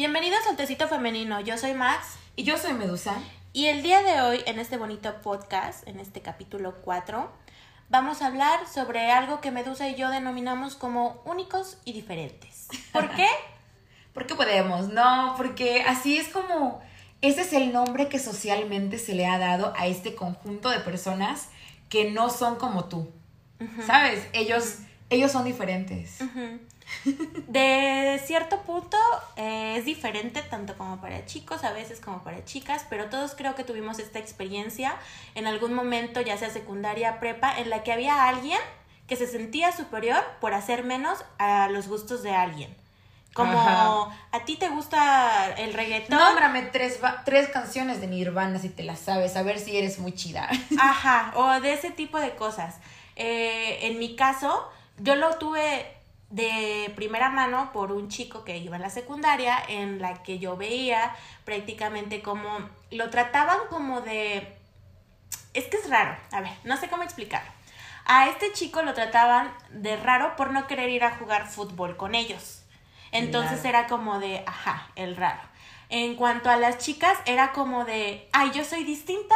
Bienvenidos al Tecito Femenino, yo soy Max. Y yo soy Medusa. Y el día de hoy, en este bonito podcast, en este capítulo 4, vamos a hablar sobre algo que Medusa y yo denominamos como únicos y diferentes. ¿Por qué? porque podemos, no, porque así es como, ese es el nombre que socialmente se le ha dado a este conjunto de personas que no son como tú. ¿Sabes? Ellos, ellos son diferentes. De cierto punto eh, es diferente tanto como para chicos, a veces como para chicas, pero todos creo que tuvimos esta experiencia en algún momento, ya sea secundaria, prepa, en la que había alguien que se sentía superior por hacer menos a los gustos de alguien. Como a ti te gusta el reggaetón. Nómbrame tres, tres canciones de Nirvana si te las sabes, a ver si eres muy chida. Ajá, o de ese tipo de cosas. Eh, en mi caso, yo lo tuve de primera mano por un chico que iba a la secundaria en la que yo veía prácticamente como lo trataban como de es que es raro, a ver, no sé cómo explicar. A este chico lo trataban de raro por no querer ir a jugar fútbol con ellos. Entonces era como de, ajá, el raro. En cuanto a las chicas, era como de, ay, yo soy distinta,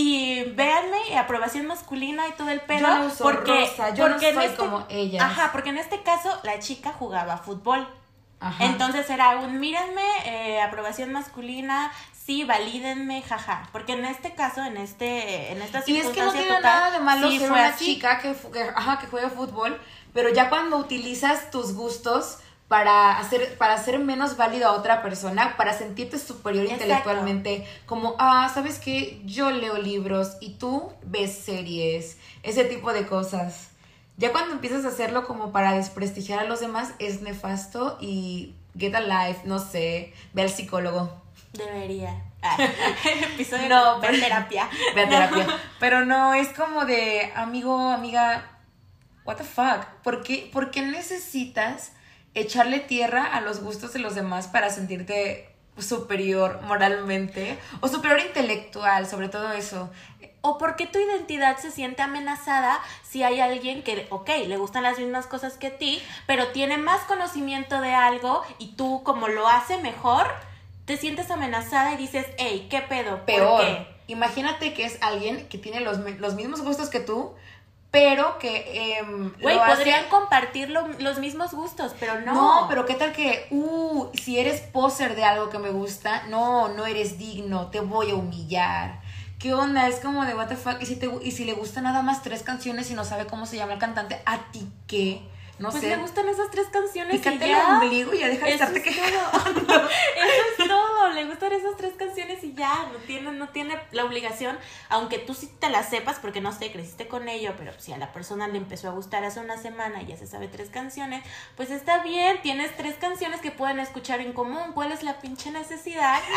y véanme, aprobación masculina y todo el pedo. Yo porque, yo porque no soy este, como ella. Ajá, porque en este caso la chica jugaba fútbol. Ajá. Entonces era un mírenme, eh, aprobación masculina, sí, valídenme, jaja. Porque en este caso, en este, en esta Y es que no tiene nada de malo ser una chica que, que, ajá, que juega fútbol, pero ya cuando utilizas tus gustos para hacer, para hacer menos válido a otra persona, para sentirte superior intelectualmente, como, ah, ¿sabes qué? Yo leo libros y tú ves series, ese tipo de cosas. Ya cuando empiezas a hacerlo como para desprestigiar a los demás, es nefasto y get a life, no sé, ve al psicólogo. Debería. Ah, episodio no, ve terapia. Ve a terapia. Pero no, es como de, amigo, amiga, what the fuck, ¿por qué, ¿por qué necesitas echarle tierra a los gustos de los demás para sentirte superior moralmente o superior intelectual, sobre todo eso. O porque tu identidad se siente amenazada si hay alguien que, ok, le gustan las mismas cosas que ti, pero tiene más conocimiento de algo y tú como lo hace mejor, te sientes amenazada y dices, hey, ¿qué pedo? Peor. Imagínate que es alguien que tiene los, los mismos gustos que tú, pero que... Eh, Güey, podrían compartir los mismos gustos, pero no. No, pero qué tal que, uh, si eres poser de algo que me gusta, no, no eres digno, te voy a humillar. ¿Qué onda? Es como de what the fuck. Y si, te, y si le gusta nada más tres canciones y no sabe cómo se llama el cantante, ¿a ti qué? No pues le gustan esas tres canciones Pícate y ya. el ombligo y ya deja de estarte quejando. Eso es todo. Le gustan esas tres canciones ya. No tiene, no tiene la obligación, aunque tú sí te la sepas, porque no sé, creciste con ello, pero si a la persona le empezó a gustar hace una semana y ya se sabe tres canciones, pues está bien. Tienes tres canciones que pueden escuchar en común. ¿Cuál es la pinche necesidad?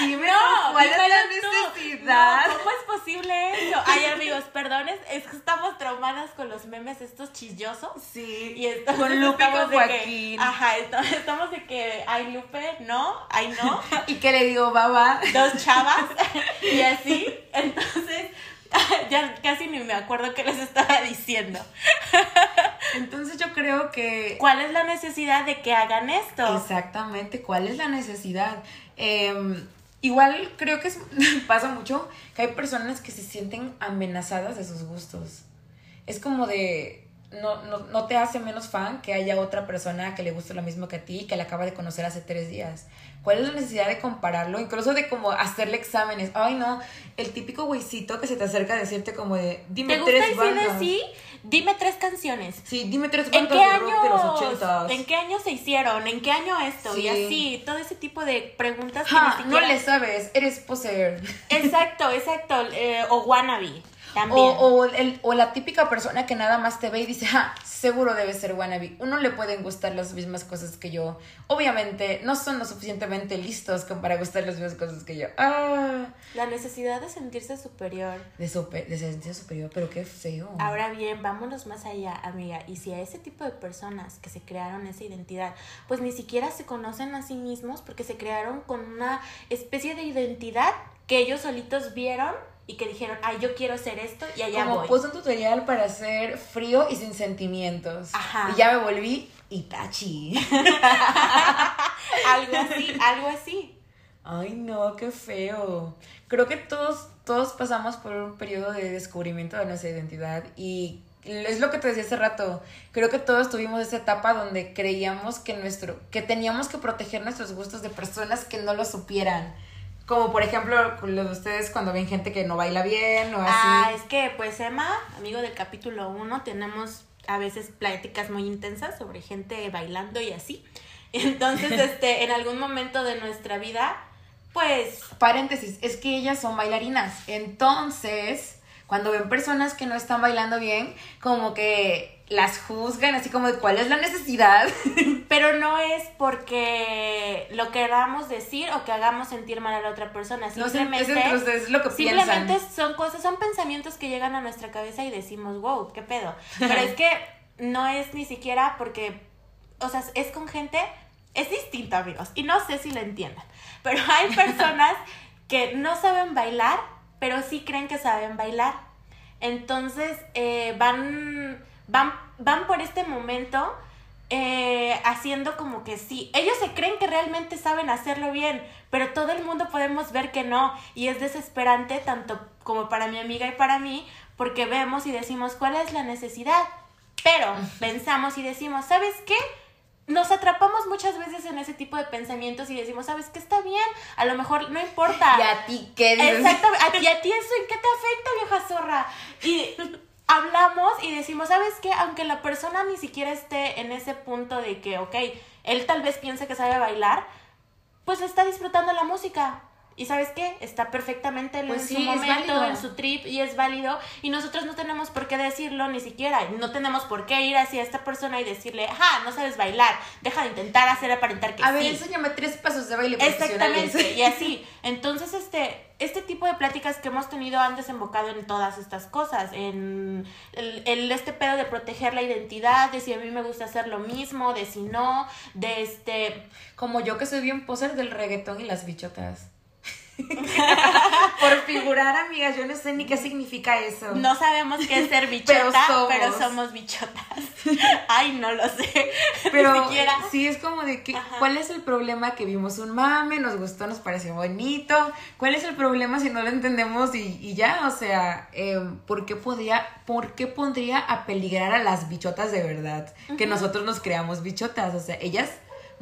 Dime, ¿cuál es la necesidad? ¿Cómo es posible eso? Ay, amigos, perdón, es que estamos traumadas con los memes estos chisyosos. Sí. Y con Lupe y con Joaquín. ajá, estamos de que ay Lupe, no, ay no. y que le digo, baba. Dos chavas. y así. Entonces, ya casi ni me acuerdo qué les estaba diciendo. Entonces yo creo que... ¿Cuál es la necesidad de que hagan esto? Exactamente, ¿cuál es la necesidad? Em, igual creo que pasa mucho que hay personas que se sienten amenazadas de sus gustos. Es como de, no, no, no, te hace menos fan que haya otra persona que le guste lo mismo que a ti y que la acaba de conocer hace tres días. ¿Cuál es la necesidad de compararlo? Incluso de como hacerle exámenes. Ay, no, el típico güeycito que se te acerca a decirte como de, dime ¿Te tres gusta el sí? Dime tres canciones. Sí, dime tres bandas ¿En qué de rock de los ochentas. ¿En qué año se hicieron? ¿En qué año esto? Y así, todo ese tipo de preguntas que ni siquiera... No le sabes, eres poser. Exacto, exacto. Eh, o wannabe. O, el, o la típica persona que nada más te ve y dice, ah, seguro debe ser wannabe. Uno le pueden gustar las mismas cosas que yo. Obviamente, no son lo suficientemente listos como para gustar las mismas cosas que yo. Ah. La necesidad de sentirse superior. De, de sentirse superior, pero qué feo. Ahora bien, vámonos más allá, amiga. Y si a ese tipo de personas que se crearon esa identidad, pues ni siquiera se conocen a sí mismos porque se crearon con una especie de identidad que ellos solitos vieron y que dijeron, ay, yo quiero hacer esto y allá Como voy. puse un tutorial para ser frío y sin sentimientos. Ajá. Y ya me volví Itachi. algo así, algo así. Ay, no, qué feo. Creo que todos, todos pasamos por un periodo de descubrimiento de nuestra identidad y es lo que te decía hace rato. Creo que todos tuvimos esa etapa donde creíamos que nuestro, que teníamos que proteger nuestros gustos de personas que no lo supieran. Como por ejemplo, los de ustedes cuando ven gente que no baila bien o así. Ah, es que pues Emma, amigo del capítulo 1, tenemos a veces pláticas muy intensas sobre gente bailando y así. Entonces, este, en algún momento de nuestra vida, pues... Paréntesis, es que ellas son bailarinas. Entonces, cuando ven personas que no están bailando bien, como que las juzgan, así como de cuál es la necesidad. Pero no es porque lo queramos decir o que hagamos sentir mal a la otra persona. Simplemente, no, es, es lo que simplemente son cosas, son pensamientos que llegan a nuestra cabeza y decimos, wow, qué pedo. Pero es que no es ni siquiera porque, o sea, es con gente, es distinto, amigos. Y no sé si lo entiendan. Pero hay personas que no saben bailar pero sí creen que saben bailar. Entonces eh, van, van, van por este momento eh, haciendo como que sí. Ellos se creen que realmente saben hacerlo bien, pero todo el mundo podemos ver que no. Y es desesperante tanto como para mi amiga y para mí, porque vemos y decimos cuál es la necesidad. Pero pensamos y decimos, ¿sabes qué? nos atrapamos muchas veces en ese tipo de pensamientos y decimos, ¿sabes qué está bien? A lo mejor no importa. ¿Y a ti qué? Exactamente. ¿A ti, a ti eso en qué te afecta, vieja zorra? Y hablamos y decimos, ¿sabes qué? Aunque la persona ni siquiera esté en ese punto de que, ok, él tal vez piense que sabe bailar, pues está disfrutando la música. Y sabes qué, está perfectamente pues en su momento, en su trip y es válido. Y nosotros no tenemos por qué decirlo ni siquiera. No tenemos por qué ir hacia esta persona y decirle, ajá, no sabes bailar, deja de intentar hacer aparentar que A ver, enséñame tres pasos de baile Exactamente, y así. Entonces, este, este tipo de pláticas que hemos tenido han desembocado en todas estas cosas, en el, el, este pedo de proteger la identidad, de si a mí me gusta hacer lo mismo, de si no, de este... Como yo que soy bien poser del reggaetón y las bichotas. Por figurar, amigas, yo no sé ni qué significa eso. No sabemos qué es ser bichota, pero somos, bichotas. Ay, no lo sé. Pero sí es como de que, ¿cuál es el problema que vimos un mame, nos gustó, nos pareció bonito? ¿Cuál es el problema si no lo entendemos y, ya? O sea, em, ¿por, qué podría, ¿por qué pondría a peligrar a las bichotas de verdad? Que nosotros nos creamos bichotas. O sea, ellas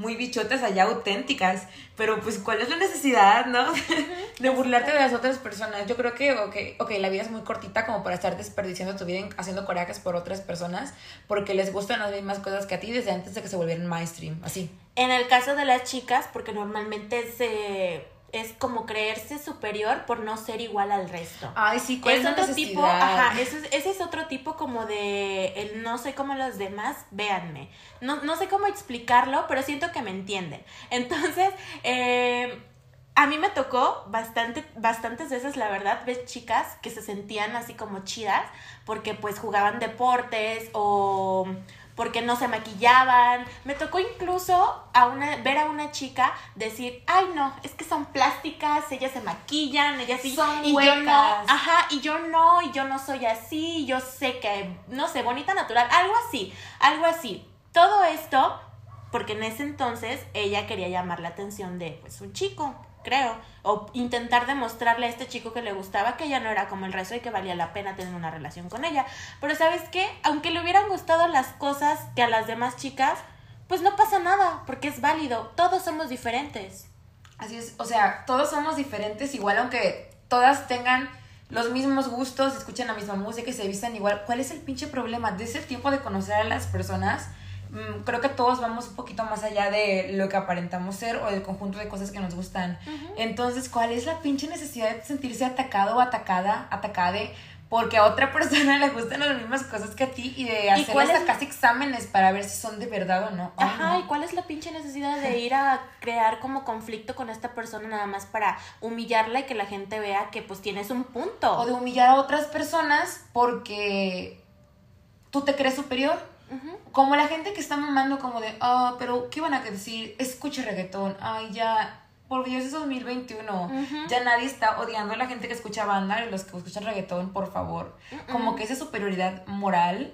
muy bichotas allá auténticas, pero pues cuál es la necesidad, ¿no? de burlarte de las otras personas. Yo creo que, ok, okay la vida es muy cortita como para estar desperdiciando tu vida haciendo corajes por otras personas porque les gustan las mismas cosas que a ti desde antes de que se volvieran mainstream, así. En el caso de las chicas, porque normalmente se es como creerse superior por no ser igual al resto. Ay, sí, ¿cuál es, otro tipo, ajá, ese es, ese es otro tipo como de el no sé cómo los demás, véanme. No, no sé cómo explicarlo, pero siento que me entienden. Entonces, eh, a mí me tocó bastante, bastantes veces, la verdad, ves chicas que se sentían así como chidas porque pues jugaban deportes o porque no se maquillaban. Me tocó incluso a una, ver a una chica decir, ay no, es que son plásticas, ellas se maquillan, ellas sí. Son y yo no, ajá, y yo no, y yo no soy así, yo sé que, no sé, bonita natural, algo así, algo así. Todo esto porque en ese entonces ella quería llamar la atención de pues un chico creo. O intentar demostrarle a este chico que le gustaba que ella no era como el resto y que valía la pena tener una relación con ella. Pero sabes qué, aunque le hubieran gustado las cosas que a las demás chicas, pues no pasa nada, porque es válido. Todos somos diferentes. Así es, o sea, todos somos diferentes, igual aunque todas tengan los mismos gustos, escuchen la misma música y se vistan igual. ¿Cuál es el pinche problema? De ese tiempo de conocer a las personas creo que todos vamos un poquito más allá de lo que aparentamos ser o del conjunto de cosas que nos gustan. Entonces, ¿cuál es la pinche necesidad de sentirse atacado o atacada, atacade? Porque a otra persona le gustan las mismas cosas que a ti y de hacer hasta casi exámenes para ver si son de verdad o no. Ajá, ¿y cuál es la pinche necesidad de ir a crear como conflicto con esta persona nada más para humillarla y que la gente vea que pues tienes un punto? O de humillar a otras personas porque tú te crees superior como la gente que está mamando como de, ah, pero ¿qué van a decir? Escuche reggaetón, ay, ya, por Dios es 2021, ya nadie está odiando a la gente que escucha banda y los que escuchan reggaetón, por favor. Como que esa superioridad moral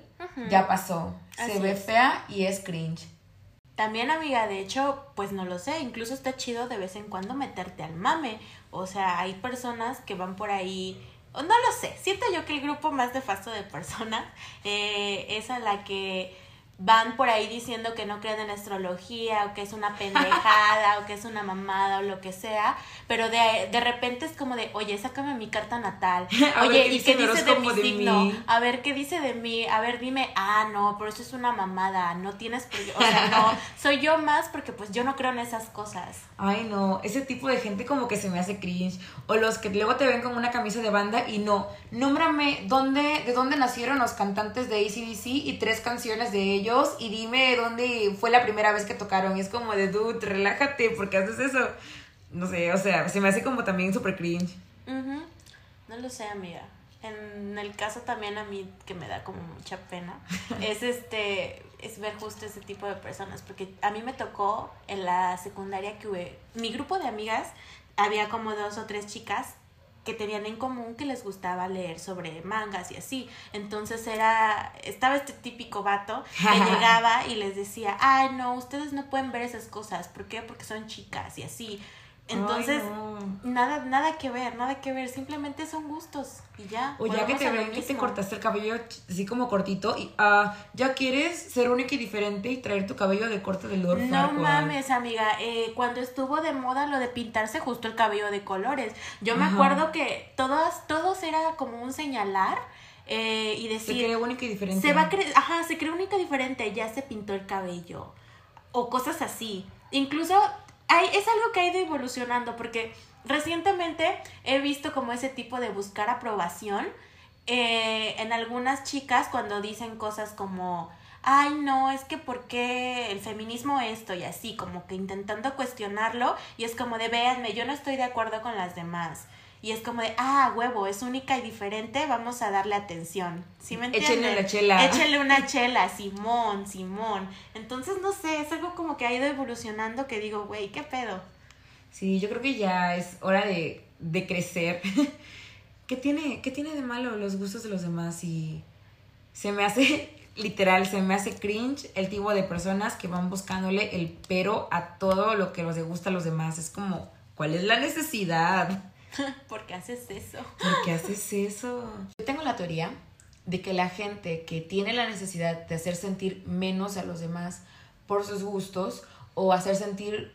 ya pasó, se ve fea y es cringe. También, amiga, de hecho, pues no lo sé, incluso está chido de vez en cuando meterte al mame. O sea, hay personas que van por ahí, no lo sé, siento yo que el grupo más nefasto de personas eh, es a la que van por ahí diciendo que no creen en astrología o que es una pendejada o que es una mamada o lo que sea, pero de, de repente es como de, oye, sácame mi carta natal, oye, ¿y qué dice de mi signo? A ver, ¿qué dice de mí? A ver, dime, ah, no, pero eso es una mamada, no tienes, o sea, no, soy yo más porque pues yo no creo en esas cosas. Ay, no, ese tipo de gente como que se me hace cringe, o los que luego te ven con una camisa de banda y no, nómbrame dónde, de dónde nacieron los cantantes de ACDC y tres canciones de ellos y dime dónde fue la primera vez que tocaron. Y es como de, dude, relájate, porque haces eso? No sé, o sea, se me hace como también súper cringe. No lo sé, amiga. En el caso también a mí que me da como mucha pena es este es ver justo ese tipo de personas porque a mí me tocó en la secundaria que hubo mi grupo de amigas había como dos o tres chicas que tenían en común que les gustaba leer sobre mangas y así. Entonces era, estaba este típico vato que llegaba y les decía, ay no, ustedes no pueden ver esas cosas. ¿Por qué? Porque son chicas y así. Entonces, nada, nada que ver, nada que ver, simplemente son gustos y ya. O ya que te ven que te cortaste el cabello así como cortito y ah, ya quieres ser única y diferente y traer tu cabello de corte de Lord No mames, amiga, eh, cuando estuvo de moda lo de pintarse justo el cabello de colores, yo me acuerdo que todos, todos era como un señalar. Eh, y decir. Se cree única y diferente. Se va a ajá, se cree única y diferente, ya se pintó el cabello. O cosas así. Incluso es algo que ha ido evolucionando porque recientemente he visto como ese tipo de buscar aprobación eh, en algunas chicas cuando dicen cosas como, ay no, es que por qué el feminismo esto y así, como que intentando cuestionarlo y es como de, véanme, yo no estoy de acuerdo con las demás. Y es como de, ah, huevo, es única y diferente, vamos a darle atención. ¿Sí me entiendes? Échenle una chela. Échenle una chela, Simón, Simón. Entonces, no sé, es algo como que ha ido evolucionando que digo, güey, ¿qué pedo? Sí, yo creo que ya es hora de, de crecer. ¿Qué tiene, ¿Qué tiene de malo los gustos de los demás? Y se me hace, literal, se me hace cringe el tipo de personas que van buscándole el pero a todo lo que les gusta a los demás. Es como, ¿cuál es la necesidad? ¿Por qué haces eso? ¿Por qué haces eso? Yo tengo la teoría de que la gente que tiene la necesidad de hacer sentir menos a los demás por sus gustos o hacer sentir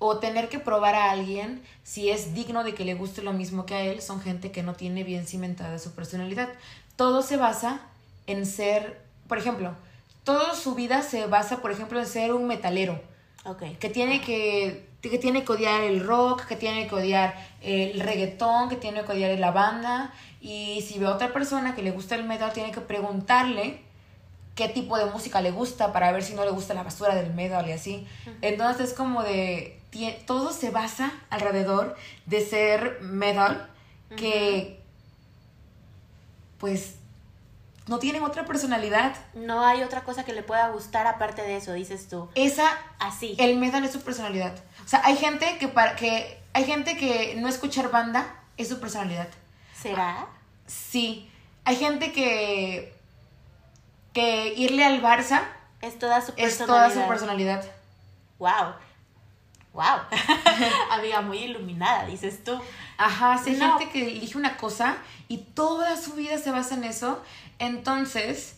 o tener que probar a alguien si es digno de que le guste lo mismo que a él, son gente que no tiene bien cimentada su personalidad. Todo se basa en ser, por ejemplo, toda su vida se basa, por ejemplo, en ser un metalero. Okay. Que tiene que que tiene que odiar el rock, que tiene que odiar el reggaetón, que tiene que odiar la banda. Y si ve a otra persona que le gusta el metal, tiene que preguntarle qué tipo de música le gusta para ver si no le gusta la basura del metal y así. Entonces es como de, todo se basa alrededor de ser metal, que pues no tienen otra personalidad. No hay otra cosa que le pueda gustar aparte de eso, dices tú. Esa, así. El metal es su personalidad. O sea, hay gente que para que hay gente que no escuchar banda es su personalidad. ¿Será? Sí. Hay gente que que irle al Barça es toda su personalidad. Es toda su personalidad. Wow. Wow. Amiga muy iluminada, dices tú. Ajá, sí, hay gente que elige una cosa y toda su vida se basa en eso. Entonces,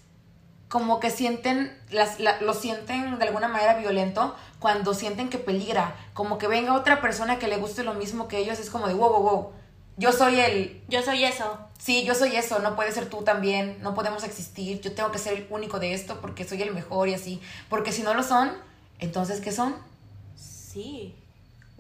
como que sienten, las, lo sienten de alguna manera violento cuando sienten que peligra, como que venga otra persona que le guste lo mismo que ellos, es como de wow, wow, wow, yo soy el... Yo soy eso. Sí, yo soy eso, no puede ser tú también, no podemos existir, yo tengo que ser el único de esto porque soy el mejor y así, porque si no lo son, entonces ¿qué son? Sí,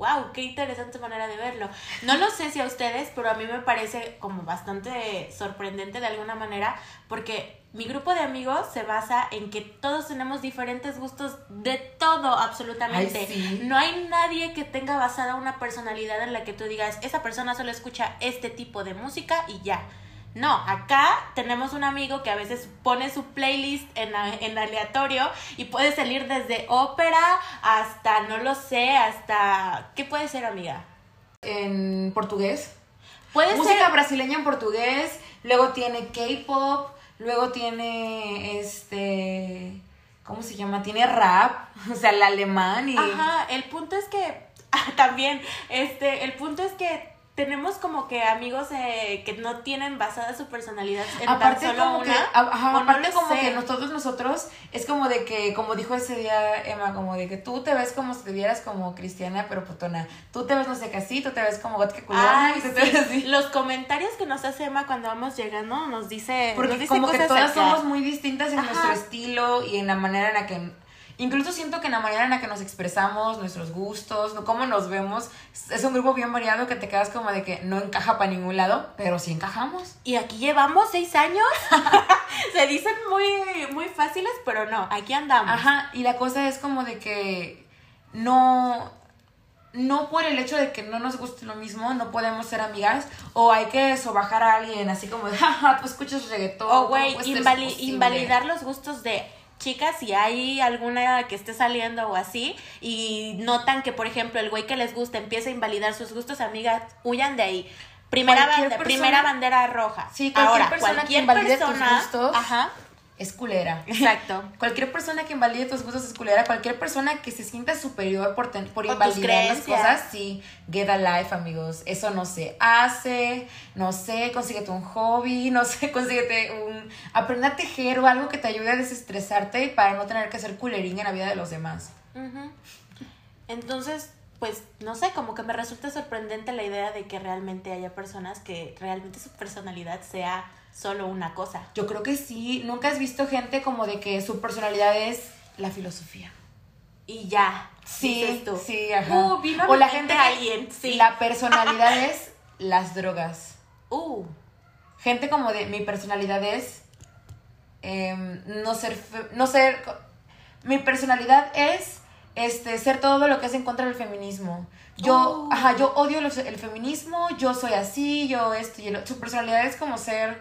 wow, qué interesante manera de verlo. No lo sé si a ustedes, pero a mí me parece como bastante sorprendente de alguna manera, porque mi grupo de amigos se basa en que todos tenemos diferentes gustos de todo, absolutamente. No hay nadie que tenga basada una personalidad en la que tú digas, esa persona solo escucha este tipo de música y ya. No, acá tenemos un amigo que a veces pone su playlist en, en, aleatorio y puede salir desde ópera hasta, no lo sé, hasta... ¿Qué puede ser, amiga? En portugués. Puede Música brasileña en portugués, luego tiene K-pop, luego tiene este... ¿cómo se llama? Tiene rap, o sea, el alemán y... Ajá, el punto es que, también, este, el punto es que tenemos como que amigos eh, que no tienen basada su personalidad en aparte tan solo una, aparte como que nosotros nosotros es como de que como dijo ese día Emma como de que tú te ves como si te vieras como cristiana pero putona. Tú te ves no sé qué así tú te ves como gótica culona y te así. los comentarios que nos hace Emma cuando vamos llegando nos dice porque como que todas somos muy distintas en nuestro estilo y en la manera en la que Incluso siento que en la manera en la que nos expresamos, nuestros gustos, cómo nos vemos, es un grupo bien variado que te quedas como de que no encaja para ningún lado, pero sí encajamos. Y aquí llevamos seis años. Se dicen muy, muy fáciles, pero no, aquí andamos. Ajá, y la cosa es como de que no, no por el hecho de que no nos guste lo mismo, no podemos ser amigas, o hay que sobajar a alguien así como de, jaja, tú escuchas reggaetón. O, güey, invalidar los gustos de chicas, si hay alguna que esté saliendo o así, y notan que, por ejemplo, el güey que les gusta empieza a invalidar sus gustos, amigas, huyan de ahí. Primera, bandera, primera bandera roja. Sí, cualquier Ahora, persona que invalide tus gustos ajá, es culera. Exacto. cualquier persona que invalide tus gustos es culera. Cualquier persona que se sienta superior por, por invalidar las cosas, sí, get a life, amigos. Eso no se hace. No sé, consíguete un hobby, no sé, consíguete un. Aprende a tejer o algo que te ayude a desestresarte para no tener que ser culerín en la vida de los demás. Entonces, pues no sé, como que me resulta sorprendente la idea de que realmente haya personas que realmente su personalidad sea solo una cosa. Yo creo que sí. Nunca has visto gente como de que su personalidad es la filosofía. Y ya. Sí, sí, ajá. Uh, o la gente alguien, sí. La personalidad es las drogas. Uh. Gente como de mi personalidad es em, no ser no ser mi personalidad es este ser todo lo que es en contra del feminismo. Yo, uh. ajá, yo odio el feminismo, yo soy así, yo esto y Su personalidad es como ser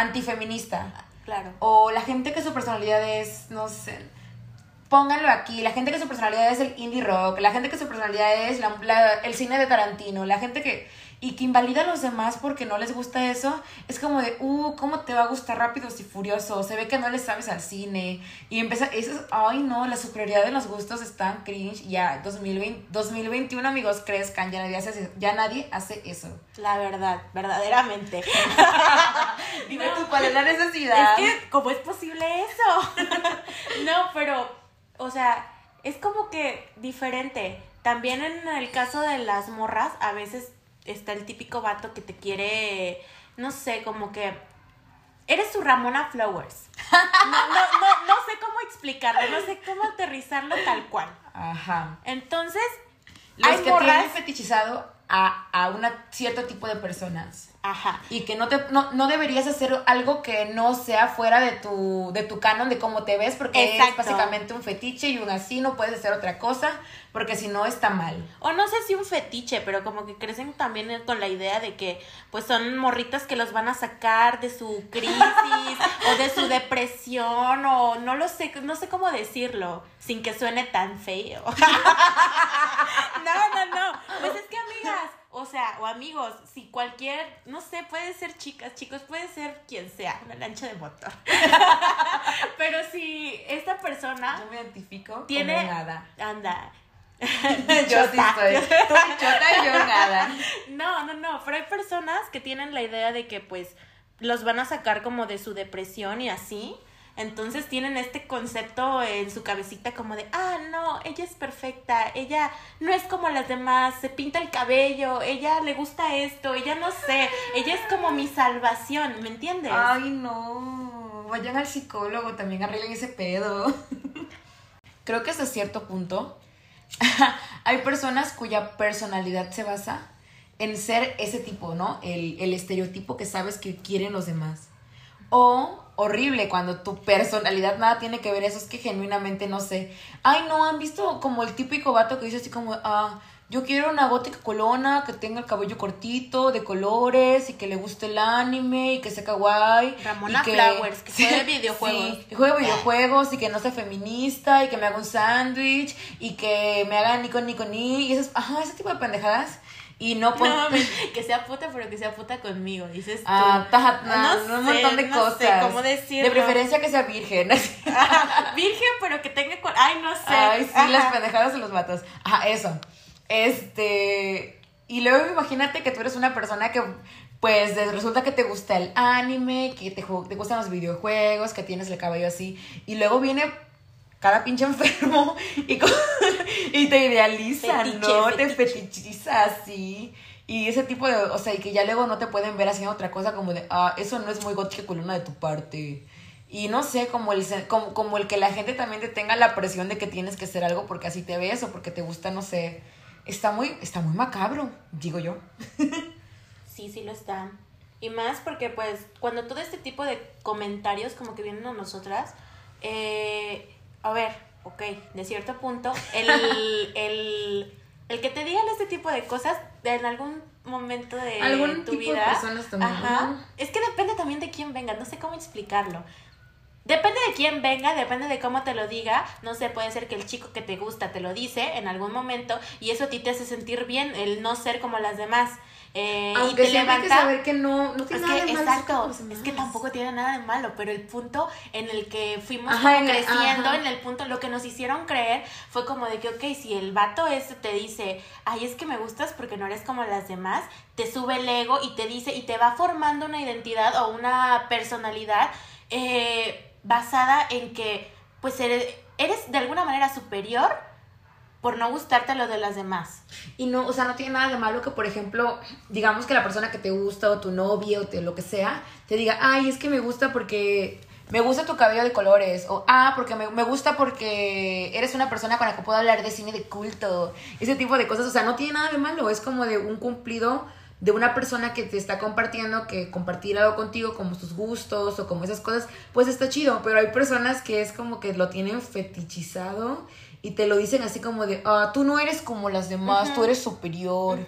antifeminista. Claro. O la gente que su personalidad es, no sé, pónganlo aquí, la gente que su personalidad es el indie rock, la gente que su personalidad es el cine de Tarantino, la gente que y que invalida a los demás porque no les gusta eso, es como de, uh, ¿cómo te va a gustar Rápidos y Furioso? Se ve que no le sabes al cine. Y empieza, eso es, ay no, la superioridad de los gustos está cringe. Ya, 2020, 2021, amigos, crezcan, ya nadie, hace, ya nadie hace eso. La verdad, verdaderamente. Dime tú, ¿cuál es la necesidad? Es que, ¿cómo es posible eso? no, pero, o sea, es como que diferente. También en el caso de las morras, a veces está el típico vato que te quiere, no sé, como que eres su Ramona Flowers. No, no, no, no sé cómo explicarlo, no sé cómo aterrizarlo tal cual. Ajá. Entonces, los hay que tienen fetichizado a, a un cierto tipo de personas. Ajá. Y que no, te, no, no deberías hacer algo que no sea fuera de tu, de tu canon de cómo te ves, porque es básicamente un fetiche y un así, no puedes hacer otra cosa, porque si no está mal. O no sé si un fetiche, pero como que crecen también con la idea de que pues son morritas que los van a sacar de su crisis o de su depresión o no lo sé, no sé cómo decirlo sin que suene tan feo. no, no, no. Pues es que amigas, o sea, o amigos, si cualquier, no sé, puede ser chicas, chicos, puede ser quien sea, una lancha de motor. Pero si esta persona. No me identifico tiene, nada. Anda. yo sí soy. Chota yo nada. No, no, no. Pero hay personas que tienen la idea de que, pues, los van a sacar como de su depresión y así. Entonces tienen este concepto en su cabecita como de, ah, no, ella es perfecta, ella no es como las demás, se pinta el cabello, ella le gusta esto, ella no sé, ella es como mi salvación, ¿me entiendes? Ay, no, vayan al psicólogo, también arreglen ese pedo. Creo que hasta cierto punto hay personas cuya personalidad se basa en ser ese tipo, ¿no? El, el estereotipo que sabes que quieren los demás. O horrible cuando tu personalidad nada tiene que ver eso, es que genuinamente no sé. Ay, no, han visto como el típico vato que dice así como, ah, yo quiero una gótica colona que tenga el cabello cortito, de colores, y que le guste el anime, y que sea kawaii. Ramona que, Flowers, que juegue videojuegos. que juegue videojuegos, y que no sea feminista, y que me haga un sándwich, y que me haga ni con ni con ni, y esas, ajá, ese tipo de pendejadas. Y no, que sea puta, pero que sea puta conmigo, dices tú. Ah, no, un montón de cosas. Sé cómo decirlo. De preferencia que sea virgen. virgen, pero que tenga... Ay, no sé. Ay, sí, las pendejadas de los matos. Ajá, eso. Este... Y luego imagínate que tú eres una persona que pues resulta que te gusta el anime, que te, te gustan los videojuegos, que tienes el cabello así, y luego viene cada pinche enfermo y, y te idealiza, ¿no? Te fetichiza así. Y ese tipo de, o sea, y que ya luego no te pueden ver haciendo otra cosa como de, ah, eso no es muy gótica columna de tu parte. Y no sé, como el, como, como el que la gente también te tenga la presión de que tienes que hacer algo porque así te ves o porque te gusta, no sé. Está muy, está muy macabro, digo yo. sí, sí lo están. Y más porque pues cuando todo este tipo de comentarios como que vienen a nosotras, eh, a ver, ok, de cierto punto, el, el, el que te digan este tipo de cosas en algún momento de ¿Algún tu tipo vida. De personas también, ajá, es que depende también de quién venga, no sé cómo explicarlo. Depende de quién venga, depende de cómo te lo diga. No sé, puede ser que el chico que te gusta te lo dice en algún momento y eso a ti te hace sentir bien, el no ser como las demás. Eh, Aunque y te levanta, que saber que no, no tiene nada de malo. Exacto, es que tampoco tiene nada de malo, pero el punto en el que fuimos creciendo, en el punto, lo que nos hicieron creer fue como de que, ok, si el vato este te dice, ay, es que me gustas porque no eres como las demás, te sube el ego y te dice, y te va formando una identidad o una personalidad eh, basada en que, pues, eres, eres de alguna manera superior por no gustarte lo de las demás. Y no, o sea, no tiene nada de malo que, por ejemplo, digamos que la persona que te gusta o tu novio o te, lo que sea, te diga, ay, es que me gusta porque me gusta tu cabello de colores, o ah, porque me, me, gusta porque eres una persona con la que puedo hablar de cine de culto, ese tipo de cosas, o sea, no tiene nada de malo, es como de un cumplido de una persona que te está compartiendo, que compartir algo contigo, como sus gustos o como esas cosas, pues está chido, pero hay personas que es como que lo tienen fetichizado y te lo dicen así como de, ah, tú no eres como las demás, tú eres superior,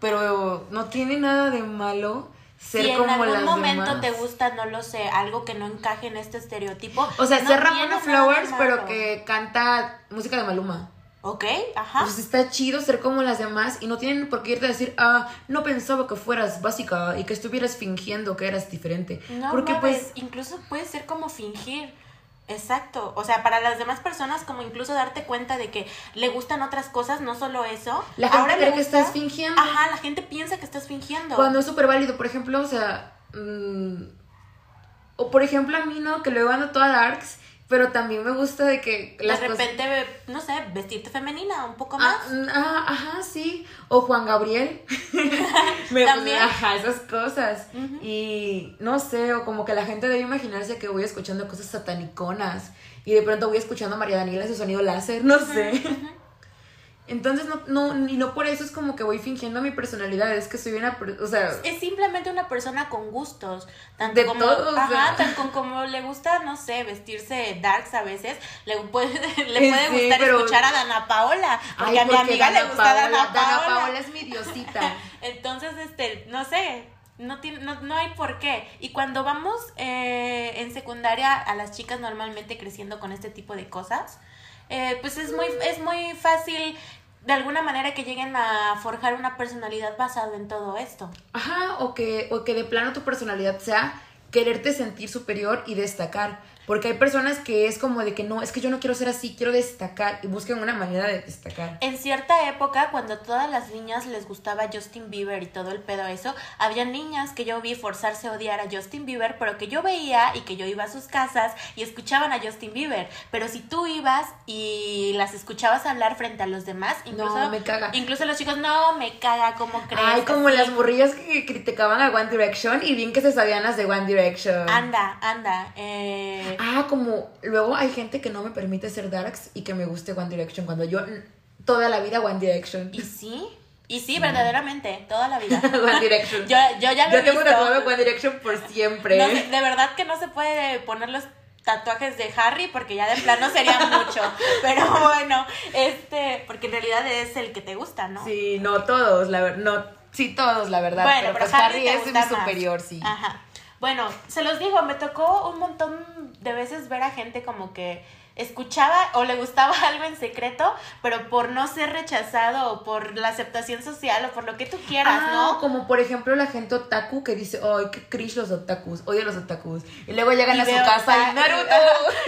pero no tiene nada de malo ser si como en algún momento te gusta, no lo sé, algo que no encaje en este estereotipo. O sea, ser Ramona Flowers, pero que canta música de Maluma. Ok, ajá. Pues está chido ser como las demás y no tienen por qué irte a decir, ah, no pensaba que fueras básica y que estuvieras fingiendo que eras diferente. No, Porque pues incluso puede ser como fingir. Exacto, o sea, para las demás personas como incluso darte cuenta de que le gustan otras cosas, no solo eso. La gente cree que estás fingiendo. Ajá, la gente piensa que estás fingiendo. Cuando es súper válido, por ejemplo, o sea, mm, o por ejemplo a mí, ¿no? Que luego ando toda darks pero también me gusta de que las de repente no sé vestirte femenina un poco más. ah, ah ajá sí. O Juan Gabriel. Me también. ajá esas cosas. Y no sé o como que la gente debe imaginarse que voy escuchando cosas sataniconas y de pronto voy escuchando a María Daniela su sonido láser no sé entonces, no, no, y no por eso es como que voy fingiendo mi personalidad, es que soy una, o sea... Es simplemente una persona con gustos, tanto como, ajá, tanto como le gusta, no sé, vestirse darks a veces, le puede, le puede gustar escuchar a Dana Paola, porque a mi amiga le gusta Dana Paola. Dana Paola es mi diosita. Entonces, este, no sé, no, tiene, no, no, hay por qué. Y cuando vamos eh, en secundaria a las chicas normalmente creciendo con este tipo de cosas, eh, pues es muy, es muy fácil de alguna manera que lleguen a forjar una personalidad basada en todo esto. Ajá, o que, o que de plano tu personalidad sea quererte sentir superior y destacar. Porque hay personas que es como de que no, es que yo no quiero ser así, quiero destacar y buscan una manera de destacar. En cierta época, cuando a todas las niñas les gustaba Justin Bieber y todo el pedo eso, había niñas que yo vi forzarse a odiar a Justin Bieber, pero que yo veía y que yo iba a sus casas y escuchaban a Justin Bieber. Pero si tú ibas y las escuchabas hablar frente a los demás, incluso, no, me caga. incluso los chicos, no, me caga, ¿cómo crees? Ay, como las burrillas que criticaban a One Direction y bien que se sabían las de One Direction. Anda, anda. Eh Ah, como luego hay gente que no me permite ser darks y que me guste One Direction cuando yo toda la vida One Direction. ¿Y sí? Y sí, verdaderamente, toda la vida. One Direction. yo, yo ya lo Yo tengo tatuado One Direction por siempre. de verdad que no se puede poner los tatuajes de Harry porque ya de plano sería mucho. Pero bueno, este, porque en realidad es el que te gusta, ¿no? Sí, no todos, la verdad, no, sí todos, la verdad. Bueno, pero, pues Harry, es mi superior, sí. Ajá. Bueno, se los digo, me tocó un montón de veces ver a gente como que escuchaba o le gustaba algo en secreto, pero por no ser rechazado o por la aceptación social o por lo que tú quieras, ah, ¿no? Como por ejemplo la gente otaku que dice, ay, qué cringe los otakus, odio los otakus. Y luego llegan a su casa y Naruto.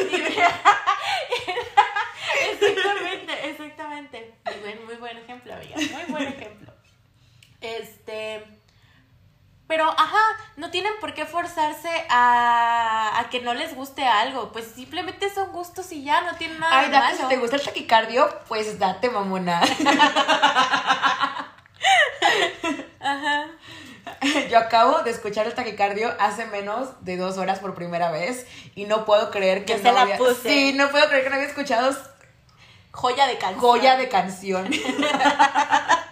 exactamente, exactamente. Muy buen, muy buen ejemplo, amiga. Muy buen ejemplo. Este. Pero, ajá, no tienen por qué forzarse a, a, que no les guste algo. Pues simplemente son gustos y ya, no tienen nada Ay, de malo. si te gusta el taquicardio, pues date, mamona. ajá. Yo acabo de escuchar el taquicardio hace menos de dos horas por primera vez y no puedo creer que no había... Sí, no puedo creer que no había escuchado... Joya de canción. Joya de canción.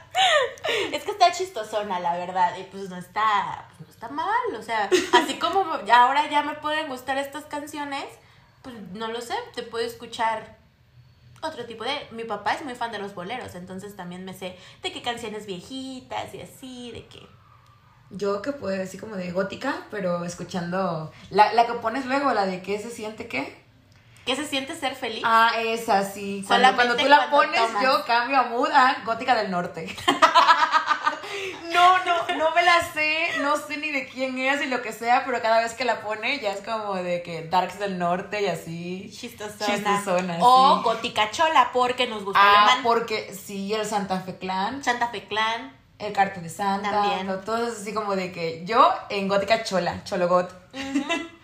es que está chistosona, la verdad, y pues no está, pues no está mal, o sea, así como ahora ya me pueden gustar estas canciones, pues no lo sé, te puedo escuchar otro tipo de... Mi papá es muy fan de los boleros, entonces también me sé de qué canciones viejitas y así, de qué... Yo que puedo decir como de gótica, pero escuchando... La, la que pones luego, la de qué se siente qué. ¿Qué se siente ser feliz? Ah, esa sí. Cuando, cuando tú la pones, yo cambio a mood a Gótica del Norte. no, no, no me la sé, no sé ni de quién es y lo que sea, pero cada vez que la pone ya es como de que Darks del Norte y así. Chistosona. Chistosona o Gótica Chola, porque nos gusta ah, porque sí, el Santa Fe Clan. Santa Fe Clan. El Carte de Santa. También. todo es así como de que yo en Gótica Chola, Chologot.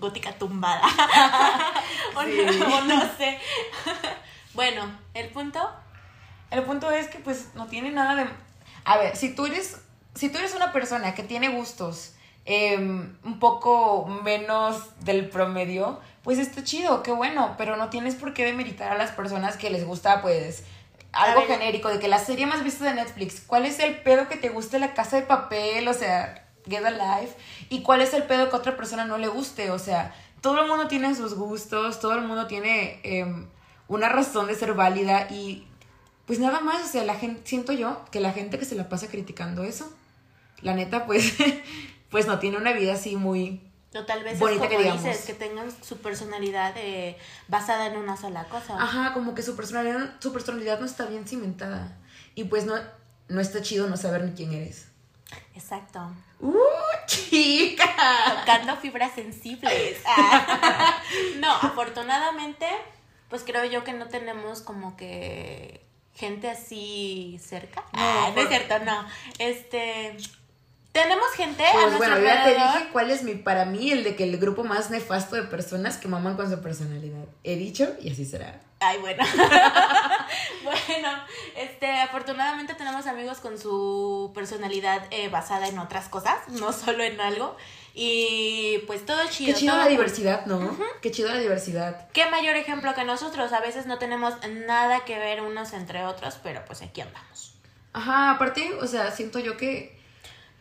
gótica tumbada. o, no, sé. bueno, ¿el punto? El punto es que pues no tiene nada de... A ver, si tú eres, si tú eres una persona que tiene gustos em, un poco menos del promedio, pues está chido, qué bueno, pero no tienes por qué demeritar a las personas que les gusta pues algo genérico, de que la serie más vista de Netflix, ¿cuál es el pedo que te guste la casa de papel? O sea, get a life. ¿Y cuál es el pedo que a otra persona no le guste? O sea, todo el mundo tiene sus gustos, todo el mundo tiene em, una razón de ser válida y pues nada más, o sea, la gente, siento yo que la gente que se la pasa criticando eso, la neta, pues, pues no tiene una vida así muy... O tal vez bonita que dices, que tengan su personalidad eh, basada en una sola cosa. Ajá, como que su personalidad, su personalidad no está bien cimentada. Y pues no, no está chido no saber ni quién eres. Exacto. ¡Uh, chica! Tocando fibras sensibles. no, afortunadamente, pues creo yo que no tenemos como que gente así cerca. No, ah, no es cierto, no. Este. Tenemos gente pues a bueno, ya te dije cuál es mi, para mí, el de que el grupo más nefasto de personas que maman con su personalidad. He dicho y así será. Ay, bueno. bueno, este, afortunadamente tenemos amigos con su personalidad eh, basada en otras cosas, no solo en algo. Y pues todo chido. Qué chido la diversidad, ¿no? Qué chido la diversidad. Qué mayor ejemplo que nosotros. A veces no tenemos nada que ver unos entre otros, pero pues aquí andamos. Ajá, aparte, o sea, siento yo que...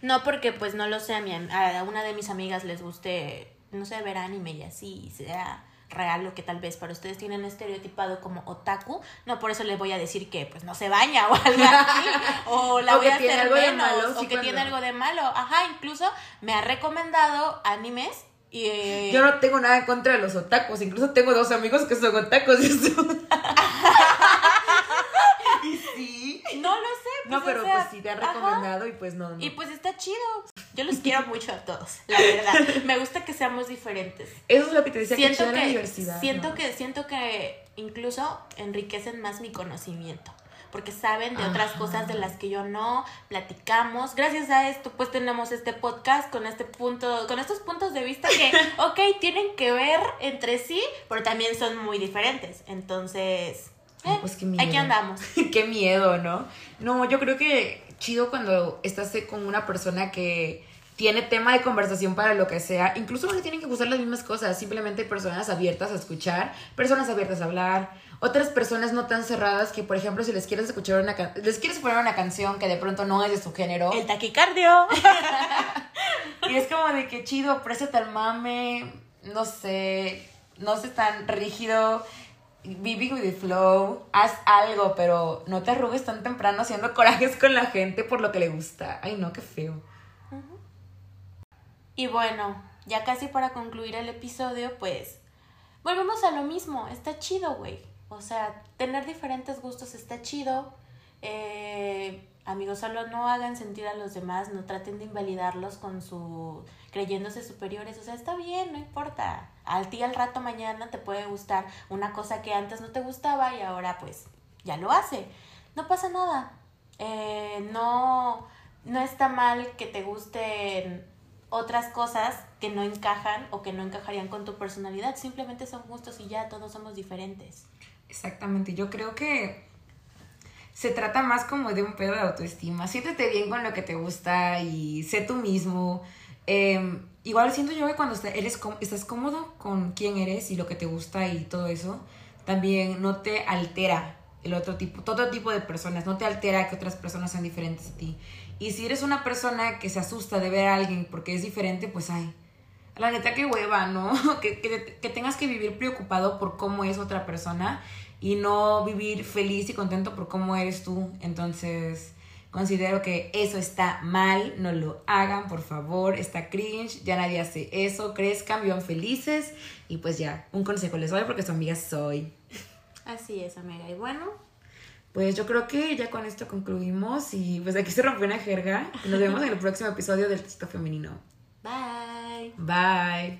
No porque pues no lo sé, a, mi, a una de mis amigas les guste, no sé, ver anime y así, sea real lo que tal vez para ustedes tienen estereotipado como otaku, no por eso les voy a decir que pues no se baña o algo así, o la voy a hacer algo menos, malo, o que tiene algo de malo. Ajá, incluso me ha recomendado animes y, eh, Yo no tengo nada en contra de los otakus, incluso tengo dos amigos que son otakus y y sí. No sé. Pues, no, pero pues sí te ha recomendado y pues no, Y pues está chido. Yo los quiero mucho a todos, la verdad. Me gusta que seamos diferentes. Eso es lo que te decía siento que, la diversidad. Siento que siento que incluso enriquecen más mi conocimiento porque saben de otras cosas de las que yo no platicamos. Gracias a esto, pues tenemos este podcast con este punto, con estos puntos de vista que, ok, tienen que ver entre sí, pero también son muy diferentes. Entonces, eh, pues qué miedo. aquí andamos. qué miedo, ¿no? No, yo creo que chido cuando estás con una persona que tiene tema de conversación para lo que sea. Incluso no le tienen que gustar las mismas cosas, simplemente personas abiertas a escuchar, personas abiertas a hablar, otras personas no tan cerradas que, por ejemplo, si les quieres escuchar una les quieres poner una canción que de pronto no es de su género. El taquicardio. y es como de que chido, préstate al mame, no sé, no sé tan rígido. Vivi with the flow, haz algo, pero no te arrugues tan temprano haciendo corajes con la gente por lo que le gusta. Ay, no, qué feo. Y bueno, ya casi para concluir el episodio, pues volvemos a lo mismo, está chido, güey. O sea, tener diferentes gustos está chido. Eh, amigos, solo no hagan sentir a los demás, no traten de invalidarlos con su creyéndose superiores. O sea, está bien, no importa. Al ti al rato mañana te puede gustar una cosa que antes no te gustaba y ahora pues ya lo hace. No pasa nada. Eh, no, no está mal que te gusten otras cosas que no encajan o que no encajarían con tu personalidad. Simplemente son gustos y ya todos somos diferentes. Exactamente. Yo creo que se trata más como de un pedo de autoestima. Siéntete bien con lo que te gusta y sé tú mismo. Em, igual siento yo que cuando eres, estás cómodo con quién eres y lo que te gusta y todo eso, también no te altera el otro tipo, todo tipo de personas, no te altera que otras personas sean diferentes a ti. Y si eres una persona que se asusta de ver a alguien porque es diferente, pues ay, la neta que hueva, ¿no? que, que, tengas que vivir preocupado por cómo es otra persona y no vivir feliz y contento por cómo eres tú. Entonces, considero que eso está mal, no lo hagan, por favor, está cringe, ya nadie hace eso, crezcan, vivan felices y pues ya, un consejo les doy porque su amiga soy. Así es, amiga. Y bueno, pues yo creo que ya con esto concluimos y pues aquí se rompió una jerga. Nos vemos en el próximo episodio del Texto Femenino. Bye. Bye.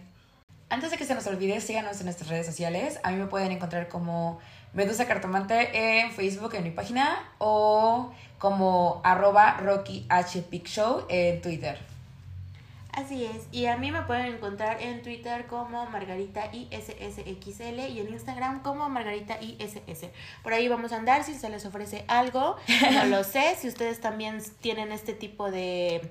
Antes de que se nos olvide, síganos en nuestras redes sociales. A mí me pueden encontrar como Medusa Cartomante en Facebook, en mi página, o como arroba Rocky H Show en Twitter. Así es, y a mí me pueden encontrar en Twitter como Margarita ISSXL y en Instagram como Margarita ISS. Por ahí vamos a andar si se les ofrece algo, no lo sé, si ustedes también tienen este tipo de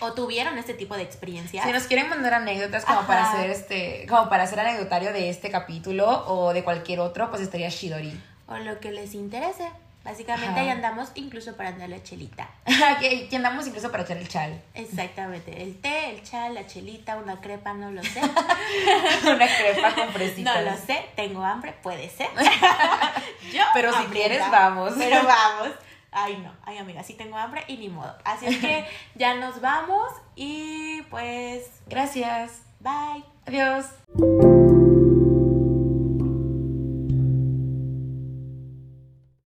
o tuvieron este tipo de experiencias. Si nos quieren mandar anécdotas como para hacer este, como para hacer anecdotario de este capítulo o de cualquier otro, pues estaría Shidori. O lo que les interese. Básicamente ahí andamos incluso para andar la chelita. que, andamos incluso para echar el chal. Exactamente. El té, el chal, la chelita, una crepa, no lo sé. una crepa con fresitas. No lo sé. Tengo hambre, puede ser. Yo. Pero si quieres, vamos. Pero vamos. Ay, no. Ay, amiga, sí tengo hambre y ni modo. Así es que ya nos vamos y pues. Gracias. Bye. Adiós.